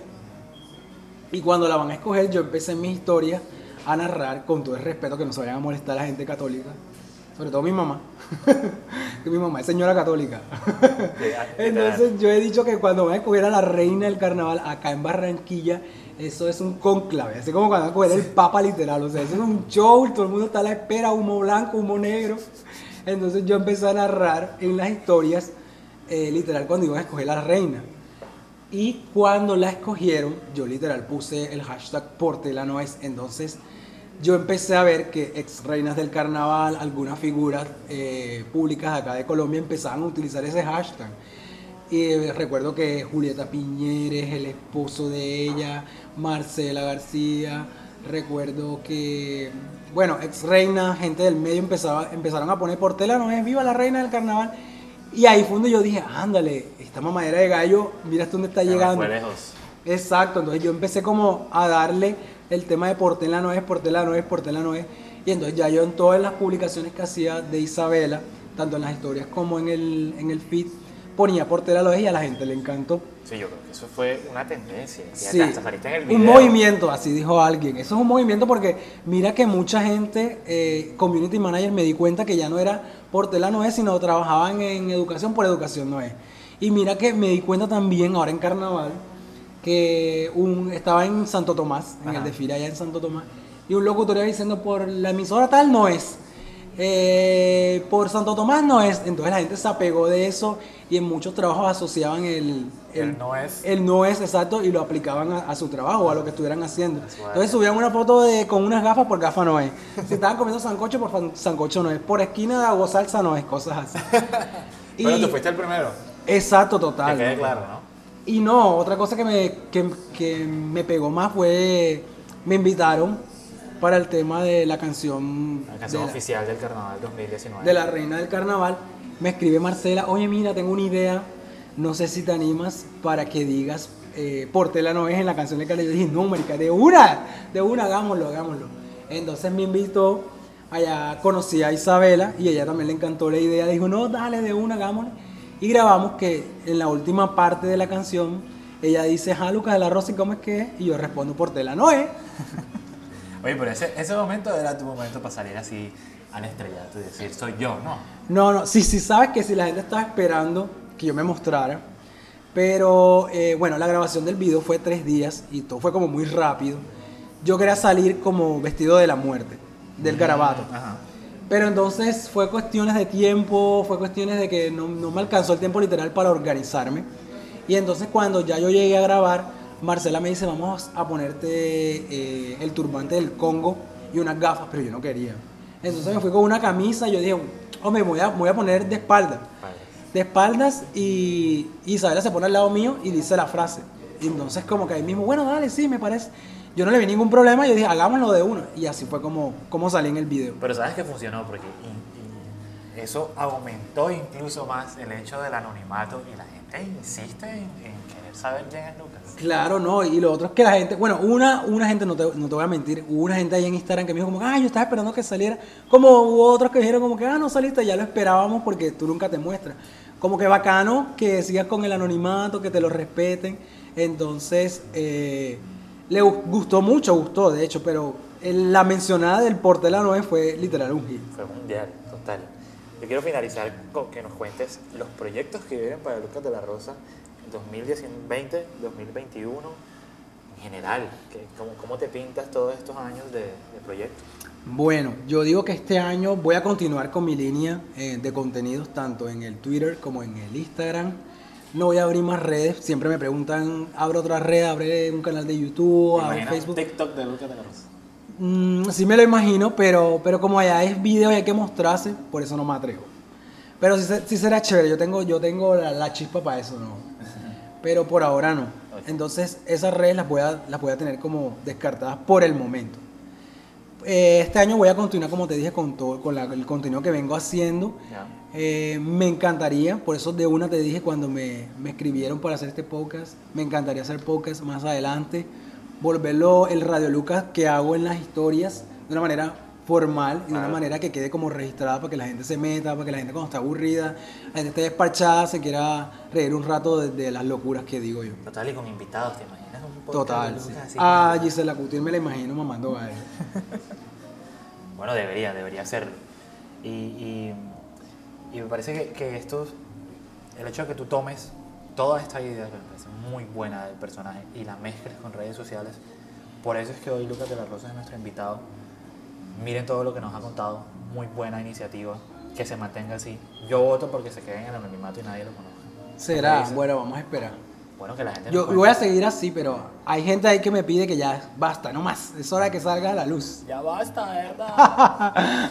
Y cuando la van a escoger, yo empecé en mi historia a narrar con todo el respeto que no se vayan a molestar a la gente católica. Sobre todo mi mamá. Que <laughs> mi mamá es señora católica. Entonces yo he dicho que cuando van a escoger a la reina del carnaval acá en Barranquilla, eso es un conclave. Así como cuando van a escoger el papa literal. O sea, eso es un show, todo el mundo está a la espera, humo blanco, humo negro. Entonces yo empecé a narrar en las historias, eh, literal, cuando iban a escoger a la reina. Y cuando la escogieron, yo literal puse el hashtag Portela no es. Entonces yo empecé a ver que ex reinas del carnaval, algunas figuras eh, públicas de acá de Colombia empezaban a utilizar ese hashtag. Y eh, recuerdo que Julieta Piñeres, el esposo de ella, Marcela García, recuerdo que, bueno, ex reina, gente del medio empezaba, empezaron a poner Portela no es, viva la reina del carnaval. Y ahí fue donde yo dije, ándale, esta mamadera de gallo, mira hasta dónde está me llegando. lejos. Exacto, entonces yo empecé como a darle el tema de Portela no es, Portela no es, Portela no es. Y entonces ya yo en todas las publicaciones que hacía de Isabela, tanto en las historias como en el, en el feed, ponía Portela lo es y a la gente le encantó. Sí, yo creo que eso fue una tendencia. Sí, hasta en el video. un movimiento, así dijo alguien. Eso es un movimiento porque mira que mucha gente, eh, community manager, me di cuenta que ya no era Portela no es, sino trabajaban en educación por educación no es. Y mira que me di cuenta también ahora en carnaval que un, estaba en Santo Tomás, en Ajá. el desfile allá en Santo Tomás, y un locutor iba diciendo por la emisora tal no es. eh, por Santo Tomás no es, entonces la gente se apegó de eso y en muchos trabajos asociaban el, El no es. el no es exacto y lo aplicaban a, a su trabajo o a lo que estuvieran haciendo. Entonces subían una foto de con unas gafas por gafa no es. Si estaban comiendo sancocho por sancocho no es. Por esquina de agua salsa no es, cosas así. <laughs> Y- Pero tú fuiste el primero. Exacto, total. Que quede claro, ¿no? Y no, otra cosa que me, que, que me pegó más fue, me invitaron para el tema de la canción, La canción de, la, oficial del carnaval 2019. de la reina del carnaval. Me escribe Marcela, oye mira, tengo una idea, no sé si te animas para que digas eh, Portela no es en la canción de Cali. Yo dije, no, marica, de una, de una, hagámoslo, hagámoslo. Entonces me invitó, allá conocí a Isabela y ella también le encantó la idea, dijo, no, dale, de una, hagámoslo. Y grabamos que en la última parte de la canción, ella dice, ah, Lucas de la Rosa, ¿y cómo es que es? Y yo respondo, Portela no es. <laughs> Oye, pero ese, ese momento era tu momento para salir así al estrellato y decir, soy yo, ¿no? No, no, sí, sí, sabes que si la gente estaba esperando que yo me mostrara, pero eh, bueno, la grabación del video fue tres días y todo fue como muy rápido. Yo quería salir como vestido de la muerte, del garabato. Ajá. Pero entonces fue cuestiones de tiempo, fue cuestiones de que no, no me alcanzó el tiempo literal para organizarme. Y entonces cuando ya yo llegué a grabar, Marcela me dice, vamos a ponerte eh, el turbante del Congo y unas gafas, pero yo no quería. Entonces me fui con una camisa y yo dije, hombre, me voy a, voy a poner de espalda. Vale. De espaldas y Isabela se pone al lado mío y dice la frase. Y entonces como que ahí mismo, bueno, dale, sí, me parece. Yo no le vi ningún problema, yo dije, hagámoslo de uno. Y así fue como, como salí en el video. Pero sabes que funcionó porque y- y eso aumentó incluso más el hecho del anonimato y la gente insiste en, en querer saber quién es Lucas. Claro, no, y lo otro es que la gente, bueno, una, una gente, no te, no te voy a mentir, hubo una gente ahí en Instagram que me dijo como, ah, yo estaba esperando que saliera, como hubo otros que dijeron como que, ah, no saliste, ya lo esperábamos porque tú nunca te muestras. Como que bacano que sigas con el anonimato, que te lo respeten, entonces, eh, le gu- gustó mucho, gustó, de hecho, pero la mencionada del Portela Noé fue literal un hit. Fue mundial, total. Yo quiero finalizar con que nos cuentes los proyectos que vienen para Lucas de la Rosa en 2020, 2021, en general. que- cómo, ¿Cómo te pintas todos estos años de, de proyectos? Bueno, yo digo que este año voy a continuar con mi línea eh, de contenidos tanto en el Twitter como en el Instagram. No voy a abrir más redes. Siempre me preguntan, abre otra red, abre un canal de YouTube, ¿Te abre Facebook. TikTok de Lucas de la Rosa? Mm, sí me lo imagino, pero, pero como allá es video y hay que mostrarse, por eso no me atrevo. Pero sí, sí será chévere, yo tengo, yo tengo la, la chispa para eso, ¿no? <laughs> Pero por ahora no. Entonces esas redes las voy, a, las voy a tener como descartadas por el momento. Eh, Este año voy a continuar, como te dije, con todo con la- el contenido que vengo haciendo. Ya. Eh, me encantaría, por eso de una te dije cuando me, me escribieron para hacer este podcast, me encantaría hacer podcast más adelante, volverlo el Radio Lucas que hago en las historias de una manera formal y de una manera que quede como registrada para que la gente se meta, para que la gente cuando está aburrida, la gente esté desparchada, se quiera reír un rato de, de las locuras que digo yo. Total, y con invitados, ¿te imaginas? Un Total. sí. Así A como- Gisela Cutir me la imagino mamando gallo. <laughs> Bueno, debería, debería. Y, y, y me parece que, que esto, el hecho de que tú tomes toda esta idea, que me parece muy buena del personaje, y la mezcles con redes sociales, por eso es que hoy Lucas de la Rosa es nuestro invitado. Miren todo lo que nos ha contado, muy buena iniciativa, que se mantenga así. Yo voto porque se queden en el anonimato y nadie lo conozca. Será, bueno, vamos a esperar. Bueno, que la gente Yo voy a seguir así, pero hay gente ahí que me pide que ya basta, no más. Es hora que salga a la luz. <laughs> Ya basta, ¿verdad?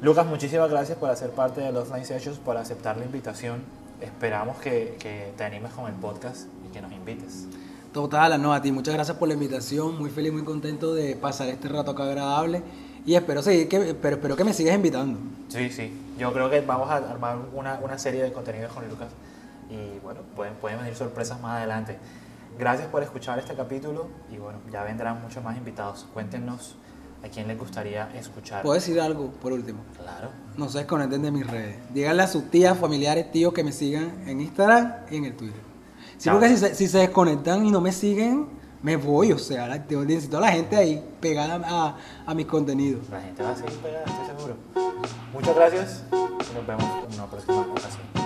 Lucas, muchísimas gracias por hacer parte de los Line Sessions, por aceptar la invitación. Esperamos que, que te animes con el podcast y que nos invites. Total, no, a ti, muchas gracias por la invitación. Muy feliz, muy contento de pasar este rato acá agradable. Y espero seguir que, pero espero que me sigas invitando. Sí, sí. Yo creo que vamos a armar una, una serie de contenidos con Lucas y bueno, pueden, pueden venir sorpresas más adelante. Gracias por escuchar este capítulo y bueno, ya vendrán muchos más invitados. Cuéntenos a quién les gustaría escuchar. ¿Puedo decir algo por último? Claro. No se desconecten de mis redes. Díganle a sus tías, familiares, tíos que me sigan en Instagram y en el Twitter. Sí, Chao. porque si se, si se desconectan y no me siguen, me voy. O sea, la- te- necesito a la gente ahí pegada a, a mis contenidos. La gente va a seguir pegada, estoy seguro. Muchas gracias y nos vemos en una próxima ocasión.